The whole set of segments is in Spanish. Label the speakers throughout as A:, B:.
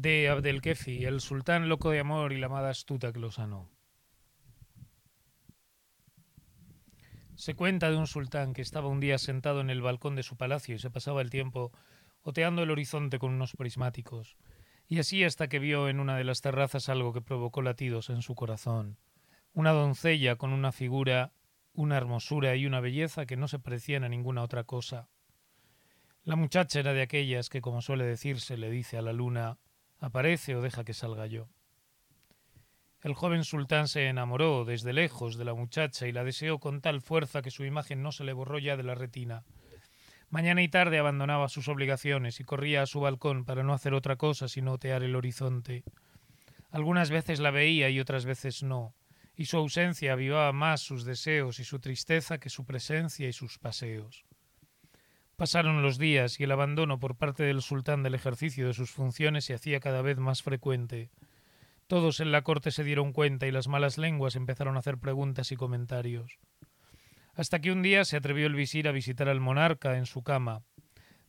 A: de Abdelkefi, el sultán loco de amor y la amada astuta que lo sanó. Se cuenta de un sultán que estaba un día sentado en el balcón de su palacio y se pasaba el tiempo oteando el horizonte con unos prismáticos, y así hasta que vio en una de las terrazas algo que provocó latidos en su corazón. Una doncella con una figura, una hermosura y una belleza que no se parecían a ninguna otra cosa. La muchacha era de aquellas que, como suele decirse, le dice a la luna aparece o deja que salga yo. El joven sultán se enamoró desde lejos de la muchacha y la deseó con tal fuerza que su imagen no se le borró ya de la retina. Mañana y tarde abandonaba sus obligaciones y corría a su balcón para no hacer otra cosa sino otear el horizonte. Algunas veces la veía y otras veces no, y su ausencia avivaba más sus deseos y su tristeza que su presencia y sus paseos. Pasaron los días y el abandono por parte del sultán del ejercicio de sus funciones se hacía cada vez más frecuente. Todos en la corte se dieron cuenta y las malas lenguas empezaron a hacer preguntas y comentarios. Hasta que un día se atrevió el visir a visitar al monarca en su cama.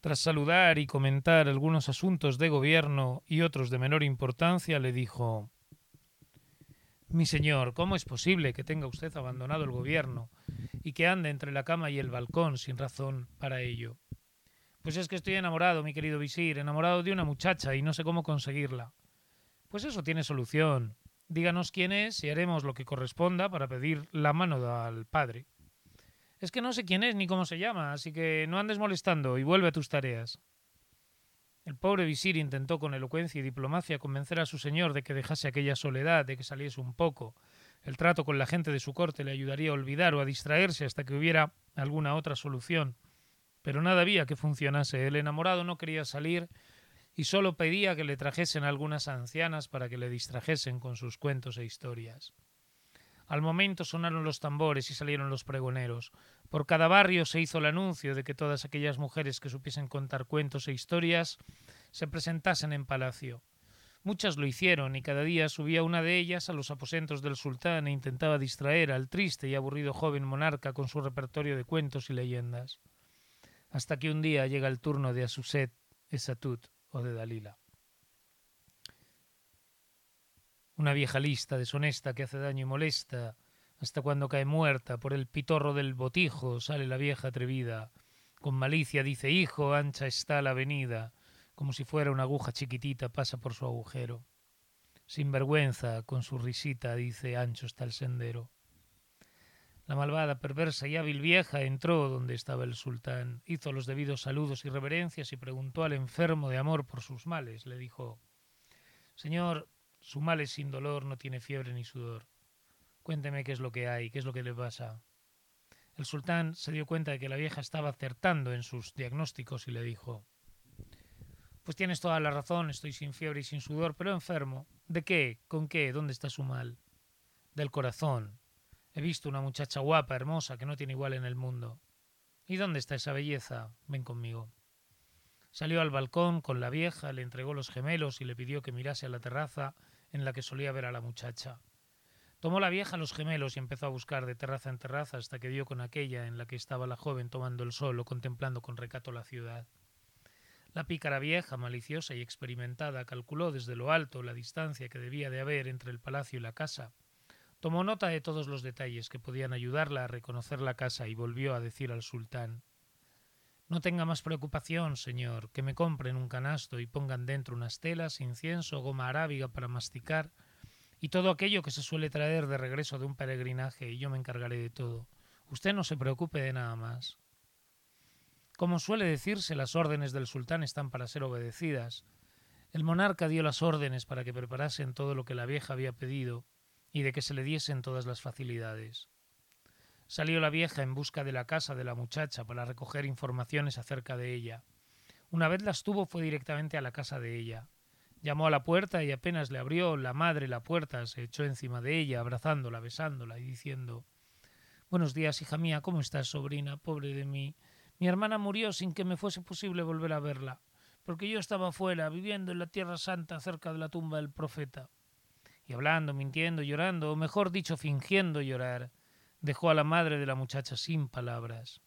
A: Tras saludar y comentar algunos asuntos de gobierno y otros de menor importancia, le dijo Mi señor, ¿cómo es posible que tenga usted abandonado el gobierno y que ande entre la cama y el balcón sin razón para ello? Pues es que estoy enamorado, mi querido visir, enamorado de una muchacha y no sé cómo conseguirla. Pues eso tiene solución. Díganos quién es y haremos lo que corresponda para pedir la mano al padre. Es que no sé quién es ni cómo se llama, así que no andes molestando y vuelve a tus tareas. El pobre visir intentó con elocuencia y diplomacia convencer a su señor de que dejase aquella soledad, de que saliese un poco. El trato con la gente de su corte le ayudaría a olvidar o a distraerse hasta que hubiera alguna otra solución pero nada había que funcionase. El enamorado no quería salir y solo pedía que le trajesen algunas ancianas para que le distrajesen con sus cuentos e historias. Al momento sonaron los tambores y salieron los pregoneros. Por cada barrio se hizo el anuncio de que todas aquellas mujeres que supiesen contar cuentos e historias se presentasen en palacio. Muchas lo hicieron y cada día subía una de ellas a los aposentos del sultán e intentaba distraer al triste y aburrido joven monarca con su repertorio de cuentos y leyendas hasta que un día llega el turno de Asuset, Esatut o de Dalila. Una vieja lista deshonesta que hace daño y molesta, hasta cuando cae muerta por el pitorro del botijo sale la vieja atrevida, con malicia dice hijo, ancha está la avenida, como si fuera una aguja chiquitita pasa por su agujero. Sin vergüenza, con su risita dice ancho está el sendero. La malvada, perversa y hábil vieja entró donde estaba el sultán, hizo los debidos saludos y reverencias y preguntó al enfermo de amor por sus males. Le dijo Señor, su mal es sin dolor, no tiene fiebre ni sudor. Cuénteme qué es lo que hay, qué es lo que le pasa. El sultán se dio cuenta de que la vieja estaba acertando en sus diagnósticos y le dijo Pues tienes toda la razón, estoy sin fiebre y sin sudor, pero enfermo. ¿De qué? ¿Con qué? ¿Dónde está su mal? Del corazón, He visto una muchacha guapa, hermosa, que no tiene igual en el mundo. ¿Y dónde está esa belleza? Ven conmigo. Salió al balcón con la vieja, le entregó los gemelos y le pidió que mirase a la terraza en la que solía ver a la muchacha. Tomó la vieja los gemelos y empezó a buscar de terraza en terraza hasta que dio con aquella en la que estaba la joven tomando el sol o contemplando con recato la ciudad. La pícara vieja, maliciosa y experimentada, calculó desde lo alto la distancia que debía de haber entre el palacio y la casa, Tomó nota de todos los detalles que podían ayudarla a reconocer la casa y volvió a decir al sultán No tenga más preocupación, señor, que me compren un canasto y pongan dentro unas telas, incienso, goma arábiga para masticar y todo aquello que se suele traer de regreso de un peregrinaje y yo me encargaré de todo. Usted no se preocupe de nada más. Como suele decirse, las órdenes del sultán están para ser obedecidas. El monarca dio las órdenes para que preparasen todo lo que la vieja había pedido, y de que se le diesen todas las facilidades. Salió la vieja en busca de la casa de la muchacha para recoger informaciones acerca de ella. Una vez las tuvo fue directamente a la casa de ella. Llamó a la puerta y apenas le abrió la madre la puerta, se echó encima de ella, abrazándola, besándola y diciendo Buenos días, hija mía, ¿cómo estás, sobrina? Pobre de mí. Mi hermana murió sin que me fuese posible volver a verla, porque yo estaba fuera, viviendo en la Tierra Santa, cerca de la tumba del profeta y hablando, mintiendo, llorando, o mejor dicho, fingiendo llorar, dejó a la madre de la muchacha sin palabras.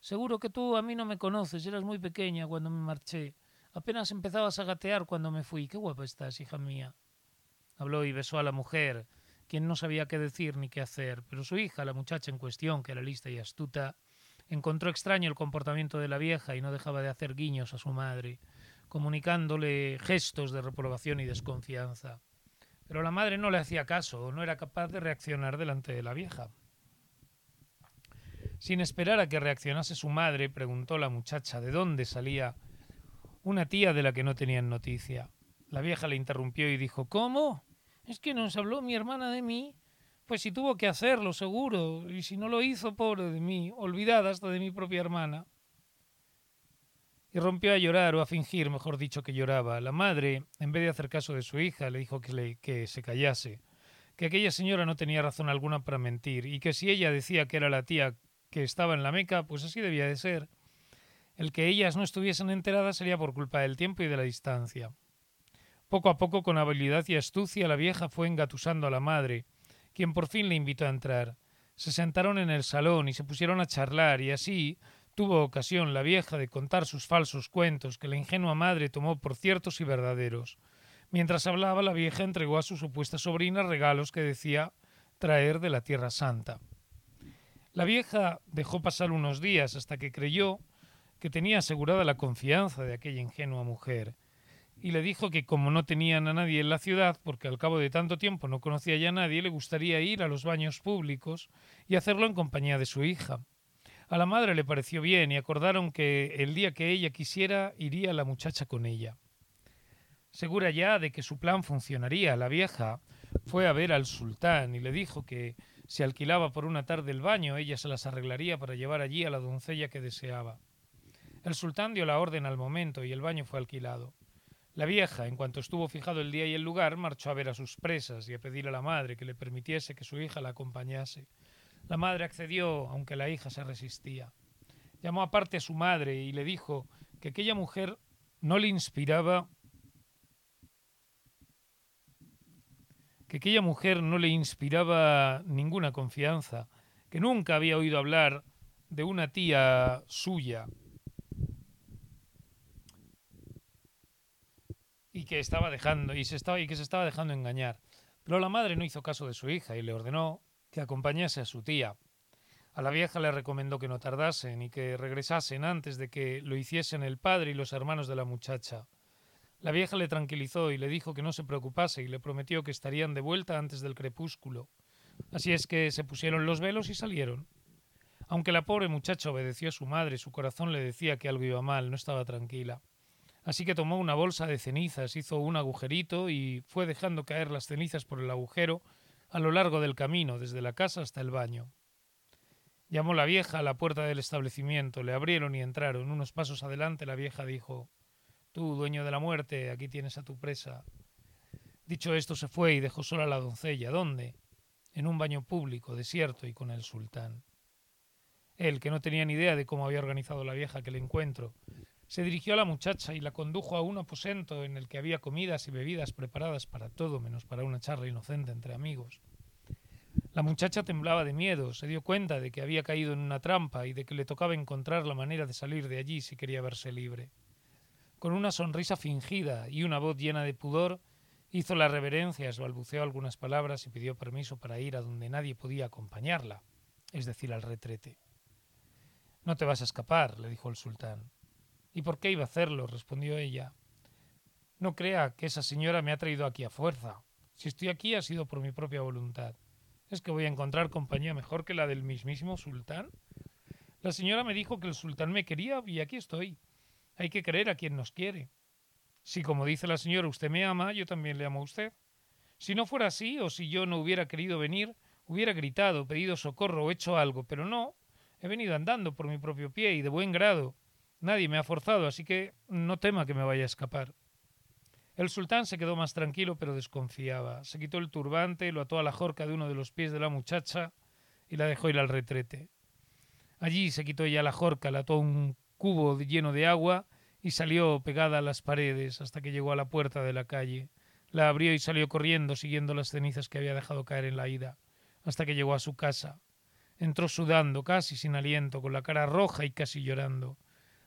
A: Seguro que tú a mí no me conoces, eras muy pequeña cuando me marché. Apenas empezabas a gatear cuando me fui. Qué guapa estás, hija mía. Habló y besó a la mujer, quien no sabía qué decir ni qué hacer, pero su hija, la muchacha en cuestión, que era lista y astuta, encontró extraño el comportamiento de la vieja y no dejaba de hacer guiños a su madre, comunicándole gestos de reprobación y desconfianza. Pero la madre no le hacía caso, no era capaz de reaccionar delante de la vieja. Sin esperar a que reaccionase su madre, preguntó la muchacha de dónde salía una tía de la que no tenían noticia. La vieja le interrumpió y dijo ¿Cómo? ¿Es que nos habló mi hermana de mí? Pues si tuvo que hacerlo, seguro, y si no lo hizo, pobre de mí, olvidada hasta de mi propia hermana. Y rompió a llorar, o a fingir, mejor dicho, que lloraba. La madre, en vez de hacer caso de su hija, le dijo que, le, que se callase, que aquella señora no tenía razón alguna para mentir, y que si ella decía que era la tía que estaba en la Meca, pues así debía de ser. El que ellas no estuviesen enteradas sería por culpa del tiempo y de la distancia. Poco a poco, con habilidad y astucia, la vieja fue engatusando a la madre, quien por fin le invitó a entrar. Se sentaron en el salón y se pusieron a charlar, y así tuvo ocasión la vieja de contar sus falsos cuentos que la ingenua madre tomó por ciertos y verdaderos. Mientras hablaba, la vieja entregó a su supuesta sobrina regalos que decía traer de la Tierra Santa. La vieja dejó pasar unos días hasta que creyó que tenía asegurada la confianza de aquella ingenua mujer, y le dijo que como no tenían a nadie en la ciudad, porque al cabo de tanto tiempo no conocía ya a nadie, le gustaría ir a los baños públicos y hacerlo en compañía de su hija. A la madre le pareció bien y acordaron que el día que ella quisiera iría la muchacha con ella. Segura ya de que su plan funcionaría, la vieja fue a ver al sultán y le dijo que se alquilaba por una tarde el baño, ella se las arreglaría para llevar allí a la doncella que deseaba. El sultán dio la orden al momento y el baño fue alquilado. La vieja, en cuanto estuvo fijado el día y el lugar, marchó a ver a sus presas y a pedir a la madre que le permitiese que su hija la acompañase. La madre accedió, aunque la hija se resistía. Llamó aparte a su madre y le dijo que aquella mujer no le inspiraba que aquella mujer no le inspiraba ninguna confianza, que nunca había oído hablar de una tía suya y que estaba dejando y y que se estaba dejando engañar. Pero la madre no hizo caso de su hija y le ordenó que acompañase a su tía. A la vieja le recomendó que no tardasen y que regresasen antes de que lo hiciesen el padre y los hermanos de la muchacha. La vieja le tranquilizó y le dijo que no se preocupase y le prometió que estarían de vuelta antes del crepúsculo. Así es que se pusieron los velos y salieron. Aunque la pobre muchacha obedeció a su madre, su corazón le decía que algo iba mal, no estaba tranquila. Así que tomó una bolsa de cenizas, hizo un agujerito y fue dejando caer las cenizas por el agujero a lo largo del camino, desde la casa hasta el baño. Llamó la vieja a la puerta del establecimiento, le abrieron y entraron. Unos pasos adelante la vieja dijo Tú, dueño de la muerte, aquí tienes a tu presa. Dicho esto, se fue y dejó sola a la doncella. ¿Dónde? En un baño público, desierto y con el sultán. Él, que no tenía ni idea de cómo había organizado la vieja aquel encuentro, se dirigió a la muchacha y la condujo a un aposento en el que había comidas y bebidas preparadas para todo menos para una charla inocente entre amigos. La muchacha temblaba de miedo, se dio cuenta de que había caído en una trampa y de que le tocaba encontrar la manera de salir de allí si quería verse libre. Con una sonrisa fingida y una voz llena de pudor, hizo las reverencias, balbuceó algunas palabras y pidió permiso para ir a donde nadie podía acompañarla, es decir, al retrete. No te vas a escapar, le dijo el sultán. ¿Y por qué iba a hacerlo? respondió ella. No crea que esa señora me ha traído aquí a fuerza. Si estoy aquí ha sido por mi propia voluntad. ¿Es que voy a encontrar compañía mejor que la del mismísimo sultán? La señora me dijo que el sultán me quería y aquí estoy. Hay que creer a quien nos quiere. Si, como dice la señora, usted me ama, yo también le amo a usted. Si no fuera así, o si yo no hubiera querido venir, hubiera gritado, pedido socorro o hecho algo, pero no. He venido andando por mi propio pie y de buen grado. Nadie me ha forzado, así que no tema que me vaya a escapar. El sultán se quedó más tranquilo, pero desconfiaba. Se quitó el turbante, lo ató a la jorca de uno de los pies de la muchacha y la dejó ir al retrete. Allí se quitó ya la jorca, la ató a un cubo lleno de agua y salió pegada a las paredes hasta que llegó a la puerta de la calle. La abrió y salió corriendo siguiendo las cenizas que había dejado caer en la ida, hasta que llegó a su casa. Entró sudando, casi sin aliento, con la cara roja y casi llorando.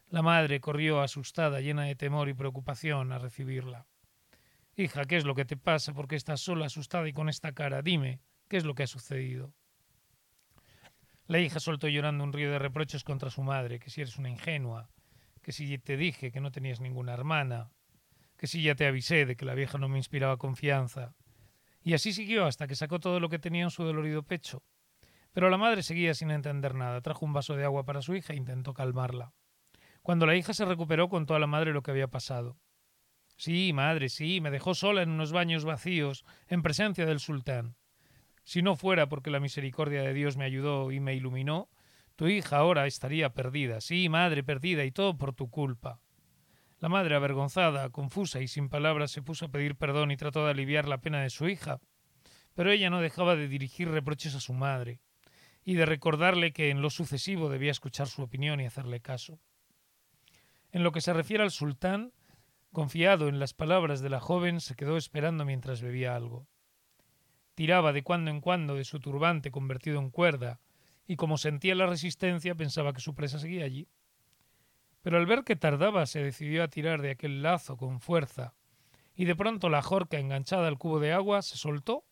A: La madre corrió asustada, llena de temor y preocupación, a recibirla. Hija, ¿qué es lo que te pasa? ¿Por qué estás sola, asustada y con esta cara? Dime, ¿qué es lo que ha sucedido? La hija soltó llorando un río de reproches contra su madre, que si eres una ingenua, que si te dije que no tenías ninguna hermana, que si ya te avisé de que la vieja no me inspiraba confianza. Y así siguió hasta que sacó todo lo que tenía en su dolorido pecho. Pero la madre seguía sin entender nada. Trajo un vaso de agua para su hija e intentó calmarla. Cuando la hija se recuperó, contó a la madre lo que había pasado. Sí, madre, sí, me dejó sola en unos baños vacíos, en presencia del sultán. Si no fuera porque la misericordia de Dios me ayudó y me iluminó, tu hija ahora estaría perdida. Sí, madre, perdida, y todo por tu culpa. La madre, avergonzada, confusa y sin palabras, se puso a pedir perdón y trató de aliviar la pena de su hija. Pero ella no dejaba de dirigir reproches a su madre y de recordarle que en lo sucesivo debía escuchar su opinión y hacerle caso. En lo que se refiere al sultán, confiado en las palabras de la joven, se quedó esperando mientras bebía algo. Tiraba de cuando en cuando de su turbante convertido en cuerda, y como sentía la resistencia pensaba que su presa seguía allí. Pero al ver que tardaba se decidió a tirar de aquel lazo con fuerza, y de pronto la jorca enganchada al cubo de agua se soltó,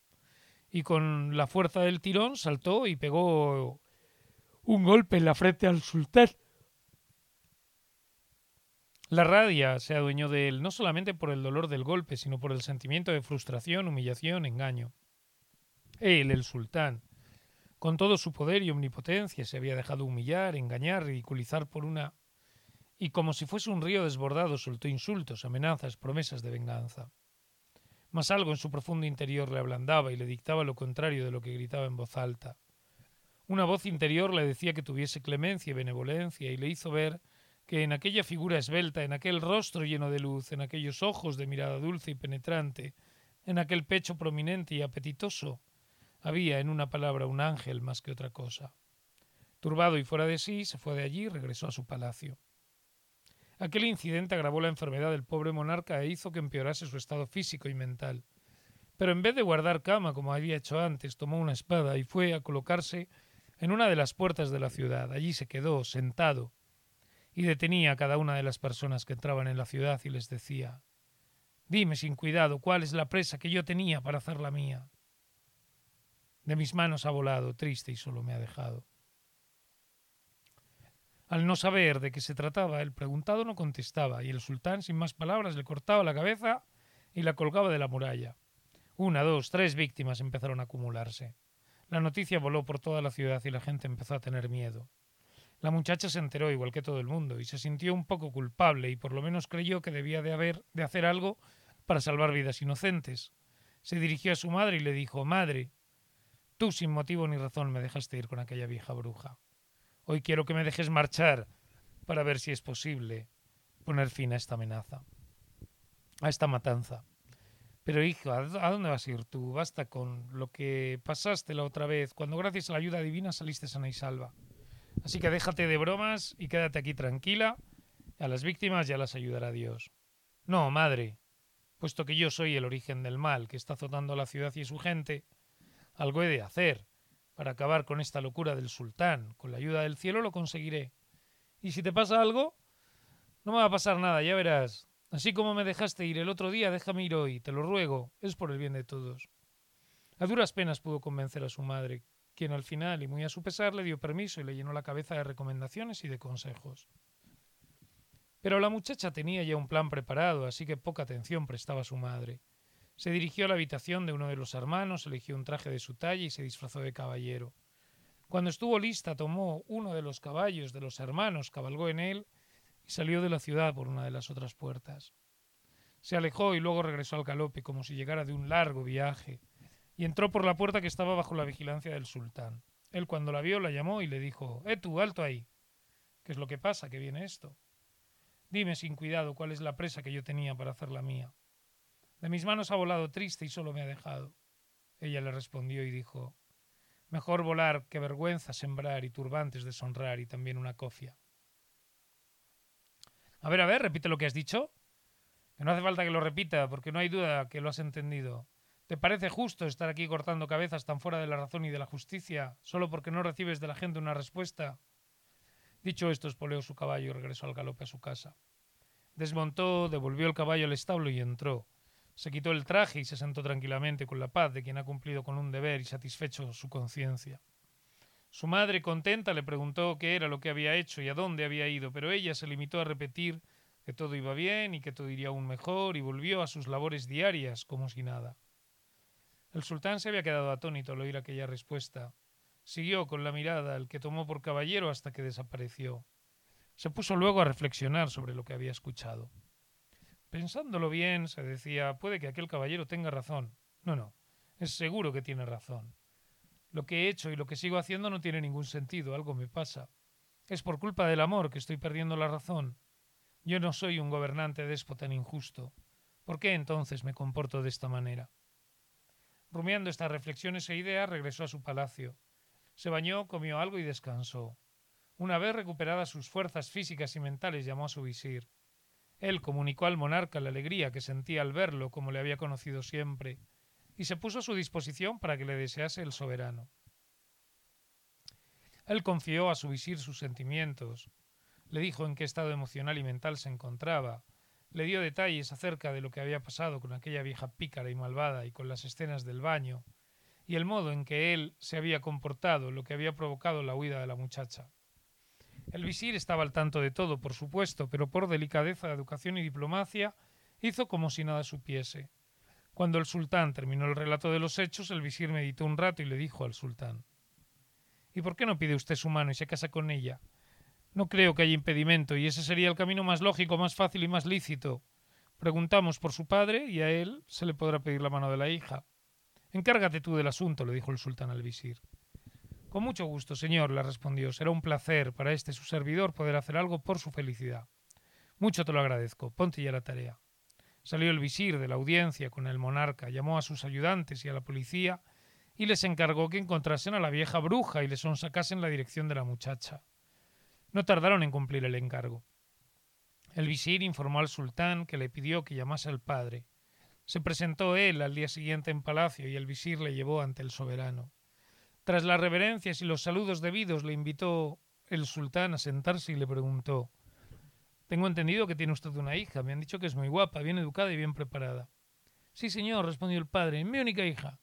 A: y con la fuerza del tirón saltó y pegó un golpe en la frente al sultán. La radia se adueñó de él no solamente por el dolor del golpe, sino por el sentimiento de frustración, humillación, engaño. Él, el sultán, con todo su poder y omnipotencia, se había dejado humillar, engañar, ridiculizar por una... y como si fuese un río desbordado soltó insultos, amenazas, promesas de venganza. Mas algo en su profundo interior le ablandaba y le dictaba lo contrario de lo que gritaba en voz alta. Una voz interior le decía que tuviese clemencia y benevolencia y le hizo ver que en aquella figura esbelta, en aquel rostro lleno de luz, en aquellos ojos de mirada dulce y penetrante, en aquel pecho prominente y apetitoso, había, en una palabra, un ángel más que otra cosa. Turbado y fuera de sí, se fue de allí y regresó a su palacio. Aquel incidente agravó la enfermedad del pobre monarca e hizo que empeorase su estado físico y mental. Pero en vez de guardar cama como había hecho antes, tomó una espada y fue a colocarse en una de las puertas de la ciudad. Allí se quedó, sentado, y detenía a cada una de las personas que entraban en la ciudad y les decía Dime sin cuidado cuál es la presa que yo tenía para hacer la mía. De mis manos ha volado, triste y solo me ha dejado. Al no saber de qué se trataba, el preguntado no contestaba, y el sultán, sin más palabras, le cortaba la cabeza y la colgaba de la muralla. Una, dos, tres víctimas empezaron a acumularse. La noticia voló por toda la ciudad y la gente empezó a tener miedo. La muchacha se enteró igual que todo el mundo y se sintió un poco culpable y por lo menos creyó que debía de haber de hacer algo para salvar vidas inocentes. Se dirigió a su madre y le dijo Madre, tú sin motivo ni razón me dejaste ir con aquella vieja bruja. Hoy quiero que me dejes marchar para ver si es posible poner fin a esta amenaza, a esta matanza. Pero hijo, ¿a dónde vas a ir tú? Basta con lo que pasaste la otra vez, cuando gracias a la ayuda divina saliste sana y salva. Así que déjate de bromas y quédate aquí tranquila. A las víctimas ya las ayudará Dios. No, madre, puesto que yo soy el origen del mal que está azotando la ciudad y su gente, algo he de hacer para acabar con esta locura del sultán. Con la ayuda del cielo lo conseguiré. Y si te pasa algo, no me va a pasar nada, ya verás. Así como me dejaste ir el otro día, déjame ir hoy, te lo ruego, es por el bien de todos. A duras penas pudo convencer a su madre, quien al final, y muy a su pesar, le dio permiso y le llenó la cabeza de recomendaciones y de consejos. Pero la muchacha tenía ya un plan preparado, así que poca atención prestaba a su madre. Se dirigió a la habitación de uno de los hermanos, eligió un traje de su talla y se disfrazó de caballero. Cuando estuvo lista, tomó uno de los caballos de los hermanos, cabalgó en él y salió de la ciudad por una de las otras puertas. Se alejó y luego regresó al galope como si llegara de un largo viaje, y entró por la puerta que estaba bajo la vigilancia del sultán. Él cuando la vio la llamó y le dijo Eh tú, alto ahí. ¿Qué es lo que pasa? ¿Qué viene esto? Dime sin cuidado cuál es la presa que yo tenía para hacer la mía. De mis manos ha volado triste y solo me ha dejado. Ella le respondió y dijo Mejor volar que vergüenza sembrar y turbantes deshonrar y también una cofia. A ver, a ver, repite lo que has dicho. Que no hace falta que lo repita, porque no hay duda que lo has entendido. ¿Te parece justo estar aquí cortando cabezas tan fuera de la razón y de la justicia solo porque no recibes de la gente una respuesta? Dicho esto, espoleó su caballo y regresó al galope a su casa. Desmontó, devolvió el caballo al establo y entró. Se quitó el traje y se sentó tranquilamente con la paz de quien ha cumplido con un deber y satisfecho su conciencia. Su madre, contenta, le preguntó qué era lo que había hecho y a dónde había ido, pero ella se limitó a repetir que todo iba bien y que todo iría aún mejor y volvió a sus labores diarias como si nada. El sultán se había quedado atónito al oír aquella respuesta. Siguió con la mirada el que tomó por caballero hasta que desapareció. Se puso luego a reflexionar sobre lo que había escuchado. Pensándolo bien, se decía, puede que aquel caballero tenga razón. No, no, es seguro que tiene razón. Lo que he hecho y lo que sigo haciendo no tiene ningún sentido, algo me pasa. Es por culpa del amor que estoy perdiendo la razón. Yo no soy un gobernante déspota ni injusto. ¿Por qué entonces me comporto de esta manera? Rumiando estas reflexiones e ideas, regresó a su palacio. Se bañó, comió algo y descansó. Una vez recuperadas sus fuerzas físicas y mentales, llamó a su visir. Él comunicó al monarca la alegría que sentía al verlo como le había conocido siempre, y se puso a su disposición para que le desease el soberano. Él confió a su visir sus sentimientos, le dijo en qué estado emocional y mental se encontraba, le dio detalles acerca de lo que había pasado con aquella vieja pícara y malvada y con las escenas del baño, y el modo en que él se había comportado, lo que había provocado la huida de la muchacha. El visir estaba al tanto de todo, por supuesto, pero por delicadeza, educación y diplomacia hizo como si nada supiese. Cuando el sultán terminó el relato de los hechos, el visir meditó un rato y le dijo al sultán ¿Y por qué no pide usted su mano y se casa con ella? No creo que haya impedimento, y ese sería el camino más lógico, más fácil y más lícito. Preguntamos por su padre y a él se le podrá pedir la mano de la hija. Encárgate tú del asunto, le dijo el sultán al visir. Con mucho gusto, señor, le respondió. Será un placer para este su servidor poder hacer algo por su felicidad. Mucho te lo agradezco. Ponte ya la tarea. Salió el visir de la audiencia con el monarca, llamó a sus ayudantes y a la policía y les encargó que encontrasen a la vieja bruja y les sonsacasen la dirección de la muchacha. No tardaron en cumplir el encargo. El visir informó al sultán que le pidió que llamase al padre. Se presentó él al día siguiente en palacio y el visir le llevó ante el soberano. Tras las reverencias y los saludos debidos, le invitó el sultán a sentarse y le preguntó Tengo entendido que tiene usted una hija. Me han dicho que es muy guapa, bien educada y bien preparada. Sí, señor, respondió el padre, mi única hija.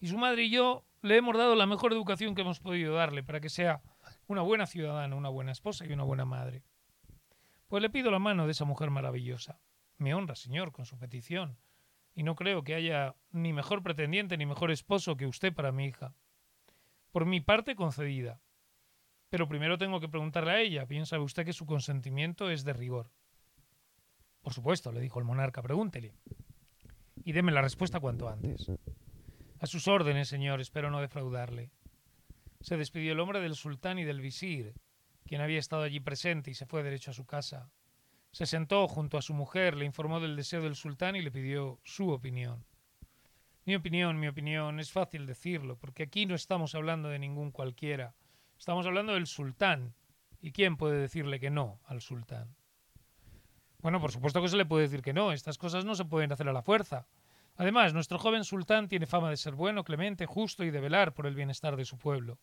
A: Y su madre y yo le hemos dado la mejor educación que hemos podido darle para que sea una buena ciudadana, una buena esposa y una buena madre. Pues le pido la mano de esa mujer maravillosa. Me honra, señor, con su petición, y no creo que haya ni mejor pretendiente ni mejor esposo que usted para mi hija por mi parte concedida. Pero primero tengo que preguntarle a ella. ¿Piensa usted que su consentimiento es de rigor? Por supuesto, le dijo el monarca, pregúntele. Y deme la respuesta cuanto antes. A sus órdenes, señor, espero no defraudarle. Se despidió el hombre del sultán y del visir, quien había estado allí presente, y se fue derecho a su casa. Se sentó junto a su mujer, le informó del deseo del sultán y le pidió su opinión. Mi opinión, mi opinión, es fácil decirlo, porque aquí no estamos hablando de ningún cualquiera. Estamos hablando del sultán. ¿Y quién puede decirle que no al sultán? Bueno, por supuesto que se le puede decir que no. Estas cosas no se pueden hacer a la fuerza. Además, nuestro joven sultán tiene fama de ser bueno, clemente, justo y de velar por el bienestar de su pueblo.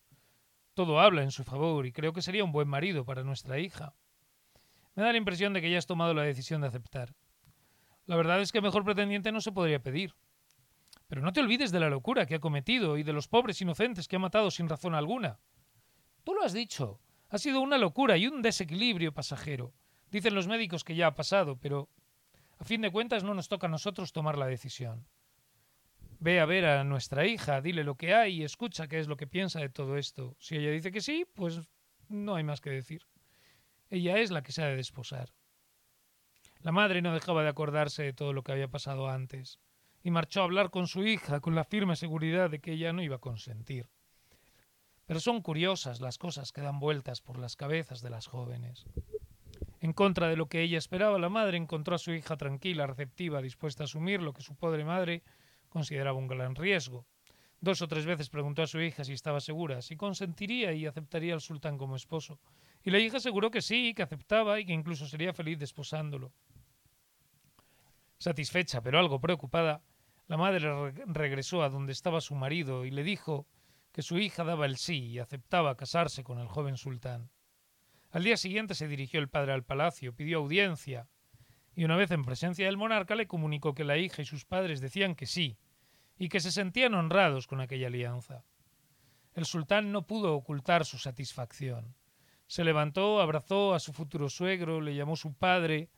A: Todo habla en su favor y creo que sería un buen marido para nuestra hija. Me da la impresión de que ya has tomado la decisión de aceptar. La verdad es que mejor pretendiente no se podría pedir. Pero no te olvides de la locura que ha cometido y de los pobres inocentes que ha matado sin razón alguna. Tú lo has dicho. Ha sido una locura y un desequilibrio pasajero. Dicen los médicos que ya ha pasado, pero a fin de cuentas no nos toca a nosotros tomar la decisión. Ve a ver a nuestra hija, dile lo que hay y escucha qué es lo que piensa de todo esto. Si ella dice que sí, pues no hay más que decir. Ella es la que se ha de desposar. La madre no dejaba de acordarse de todo lo que había pasado antes y marchó a hablar con su hija con la firme seguridad de que ella no iba a consentir. Pero son curiosas las cosas que dan vueltas por las cabezas de las jóvenes. En contra de lo que ella esperaba, la madre encontró a su hija tranquila, receptiva, dispuesta a asumir lo que su pobre madre consideraba un gran riesgo. Dos o tres veces preguntó a su hija si estaba segura, si consentiría y aceptaría al sultán como esposo. Y la hija aseguró que sí, que aceptaba y que incluso sería feliz desposándolo. Satisfecha, pero algo preocupada, la madre regresó a donde estaba su marido y le dijo que su hija daba el sí y aceptaba casarse con el joven sultán. Al día siguiente se dirigió el padre al palacio, pidió audiencia, y una vez en presencia del monarca le comunicó que la hija y sus padres decían que sí, y que se sentían honrados con aquella alianza. El sultán no pudo ocultar su satisfacción. Se levantó, abrazó a su futuro suegro, le llamó su padre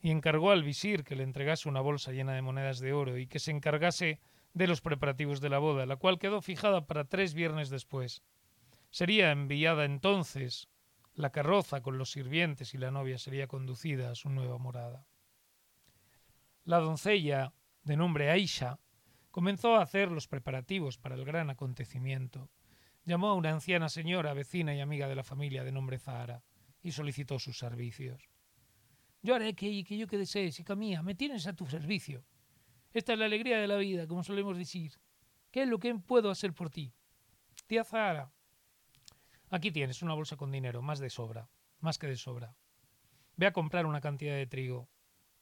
A: y encargó al visir que le entregase una bolsa llena de monedas de oro y que se encargase de los preparativos de la boda, la cual quedó fijada para tres viernes después. Sería enviada entonces la carroza con los sirvientes y la novia sería conducida a su nueva morada. La doncella, de nombre Aisha, comenzó a hacer los preparativos para el gran acontecimiento. Llamó a una anciana señora, vecina y amiga de la familia de nombre Zahara, y solicitó sus servicios. Yo haré que, que yo que desees, hija mía, me tienes a tu servicio. Esta es la alegría de la vida, como solemos decir. ¿Qué es lo que puedo hacer por ti? Tía Zahara, aquí tienes una bolsa con dinero, más de sobra, más que de sobra. Ve a comprar una cantidad de trigo,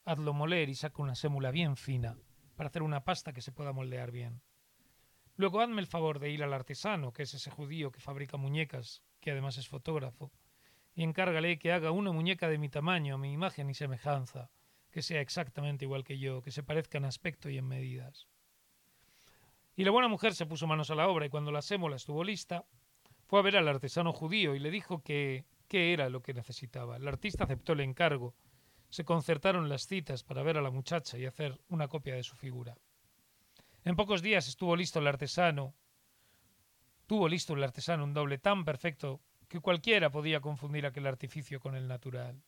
A: hazlo moler y saca una sémula bien fina, para hacer una pasta que se pueda moldear bien. Luego hazme el favor de ir al artesano, que es ese judío que fabrica muñecas, que además es fotógrafo, y encárgale que haga una muñeca de mi tamaño, mi imagen y semejanza, que sea exactamente igual que yo, que se parezca en aspecto y en medidas. Y la buena mujer se puso manos a la obra y cuando la sémola estuvo lista, fue a ver al artesano judío y le dijo que qué era lo que necesitaba. El artista aceptó el encargo. Se concertaron las citas para ver a la muchacha y hacer una copia de su figura. En pocos días estuvo listo el artesano. Tuvo listo el artesano un doble tan perfecto que cualquiera podía confundir aquel artificio con el natural.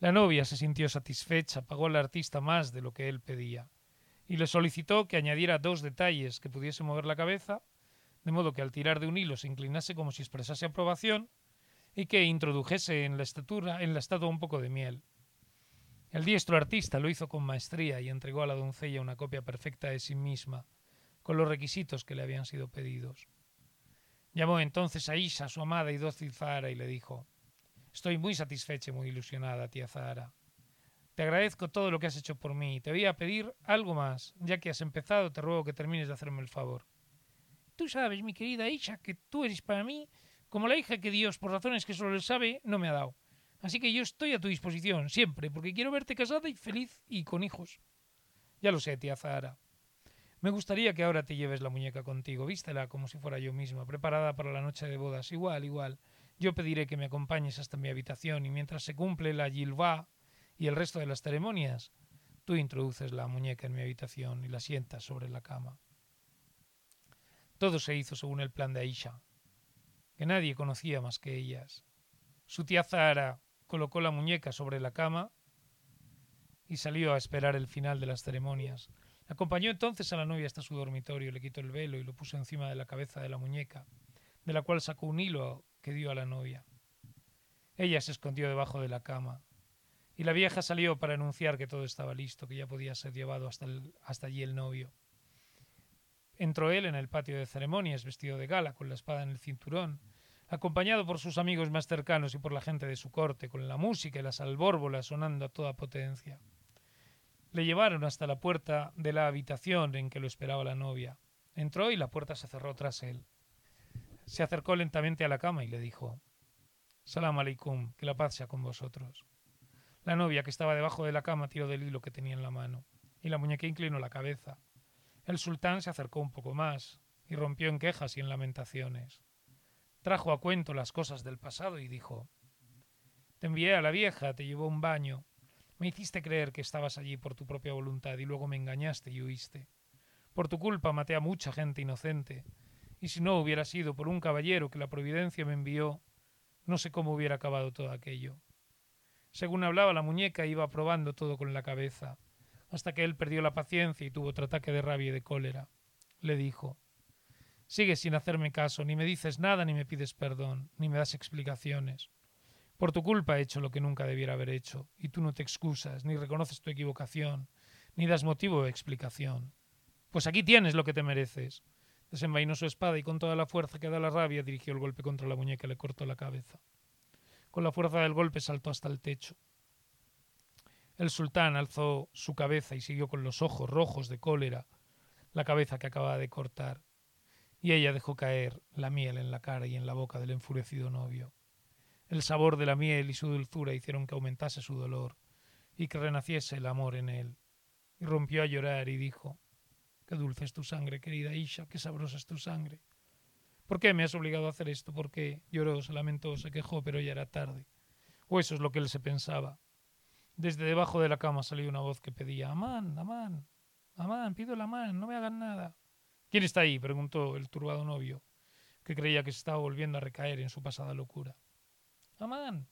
A: La novia se sintió satisfecha, pagó al artista más de lo que él pedía, y le solicitó que añadiera dos detalles que pudiese mover la cabeza, de modo que al tirar de un hilo se inclinase como si expresase aprobación, y que introdujese en la estatura, en la estatua un poco de miel. El diestro artista lo hizo con maestría y entregó a la doncella una copia perfecta de sí misma, con los requisitos que le habían sido pedidos. Llamó entonces a Isa, su amada y dócil Zahara, y le dijo Estoy muy satisfecha y muy ilusionada, tía Zahara. Te agradezco todo lo que has hecho por mí y te voy a pedir algo más. Ya que has empezado, te ruego que termines de hacerme el favor. Tú sabes, mi querida Isa, que tú eres para mí como la hija que Dios, por razones que solo él sabe, no me ha dado. Así que yo estoy a tu disposición, siempre, porque quiero verte casada y feliz y con hijos. Ya lo sé, tía Zahara. Me gustaría que ahora te lleves la muñeca contigo, vístela como si fuera yo misma, preparada para la noche de bodas, igual, igual. Yo pediré que me acompañes hasta mi habitación y mientras se cumple la yilvá y el resto de las ceremonias, tú introduces la muñeca en mi habitación y la sientas sobre la cama. Todo se hizo según el plan de Aisha, que nadie conocía más que ellas. Su tía Zahara colocó la muñeca sobre la cama y salió a esperar el final de las ceremonias. Acompañó entonces a la novia hasta su dormitorio, le quitó el velo y lo puso encima de la cabeza de la muñeca, de la cual sacó un hilo que dio a la novia. Ella se escondió debajo de la cama, y la vieja salió para anunciar que todo estaba listo, que ya podía ser llevado hasta, hasta allí el novio. Entró él en el patio de ceremonias, vestido de gala, con la espada en el cinturón, acompañado por sus amigos más cercanos y por la gente de su corte, con la música y las albórbolas sonando a toda potencia. Le llevaron hasta la puerta de la habitación en que lo esperaba la novia. Entró y la puerta se cerró tras él. Se acercó lentamente a la cama y le dijo Salam aleikum, que la paz sea con vosotros. La novia, que estaba debajo de la cama, tiró del hilo que tenía en la mano, y la muñeca inclinó la cabeza. El sultán se acercó un poco más, y rompió en quejas y en lamentaciones. Trajo a cuento las cosas del pasado y dijo Te envié a la vieja, te llevó un baño, me hiciste creer que estabas allí por tu propia voluntad y luego me engañaste y huiste. Por tu culpa maté a mucha gente inocente, y si no hubiera sido por un caballero que la providencia me envió, no sé cómo hubiera acabado todo aquello. Según hablaba la muñeca iba probando todo con la cabeza, hasta que él perdió la paciencia y tuvo otro ataque de rabia y de cólera. Le dijo Sigues sin hacerme caso, ni me dices nada, ni me pides perdón, ni me das explicaciones. Por tu culpa he hecho lo que nunca debiera haber hecho, y tú no te excusas, ni reconoces tu equivocación, ni das motivo de explicación. Pues aquí tienes lo que te mereces. Desenvainó su espada y con toda la fuerza que da la rabia dirigió el golpe contra la muñeca y le cortó la cabeza. Con la fuerza del golpe saltó hasta el techo. El sultán alzó su cabeza y siguió con los ojos rojos de cólera la cabeza que acababa de cortar, y ella dejó caer la miel en la cara y en la boca del enfurecido novio. El sabor de la miel y su dulzura hicieron que aumentase su dolor y que renaciese el amor en él. Y rompió a llorar y dijo, Qué dulce es tu sangre, querida Isha, qué sabrosa es tu sangre. ¿Por qué me has obligado a hacer esto? ¿Por qué? Lloró, se lamentó, se quejó, pero ya era tarde. O eso es lo que él se pensaba. Desde debajo de la cama salió una voz que pedía, Amán, Amán, Amán, pido la Amán, no me hagan nada. ¿Quién está ahí? preguntó el turbado novio, que creía que se estaba volviendo a recaer en su pasada locura. Amán,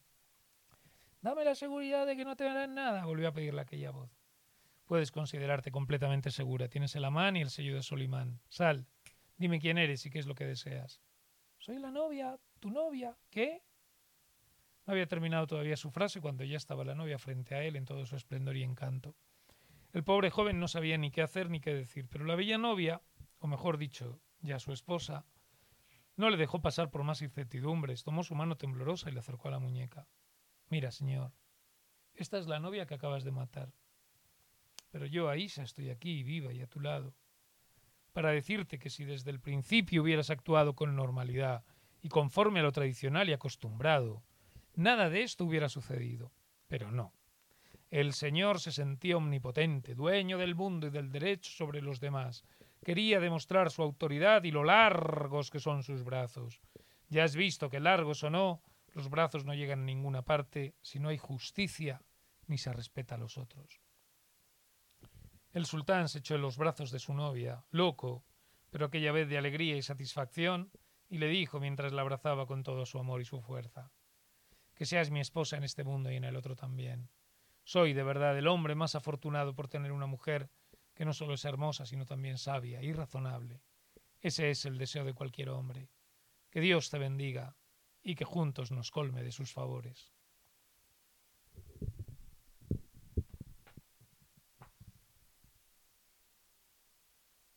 A: dame la seguridad de que no te harán nada, volvió a pedirle aquella voz. Puedes considerarte completamente segura. Tienes el amán y el sello de Solimán. Sal, dime quién eres y qué es lo que deseas. Soy la novia, tu novia. ¿Qué? No había terminado todavía su frase cuando ya estaba la novia frente a él en todo su esplendor y encanto. El pobre joven no sabía ni qué hacer ni qué decir, pero la bella novia, o mejor dicho, ya su esposa, no le dejó pasar por más incertidumbres, tomó su mano temblorosa y le acercó a la muñeca. Mira, señor, esta es la novia que acabas de matar. Pero yo, Aisha, estoy aquí, viva y a tu lado, para decirte que si desde el principio hubieras actuado con normalidad y conforme a lo tradicional y acostumbrado, nada de esto hubiera sucedido. Pero no. El Señor se sentía omnipotente, dueño del mundo y del derecho sobre los demás. Quería demostrar su autoridad y lo largos que son sus brazos. Ya has visto que largos o no, los brazos no llegan a ninguna parte si no hay justicia ni se respeta a los otros. El sultán se echó en los brazos de su novia, loco, pero aquella vez de alegría y satisfacción, y le dijo mientras la abrazaba con todo su amor y su fuerza Que seas mi esposa en este mundo y en el otro también. Soy de verdad el hombre más afortunado por tener una mujer que no solo es hermosa, sino también sabia y razonable. Ese es el deseo de cualquier hombre. Que Dios te bendiga y que juntos nos colme de sus favores.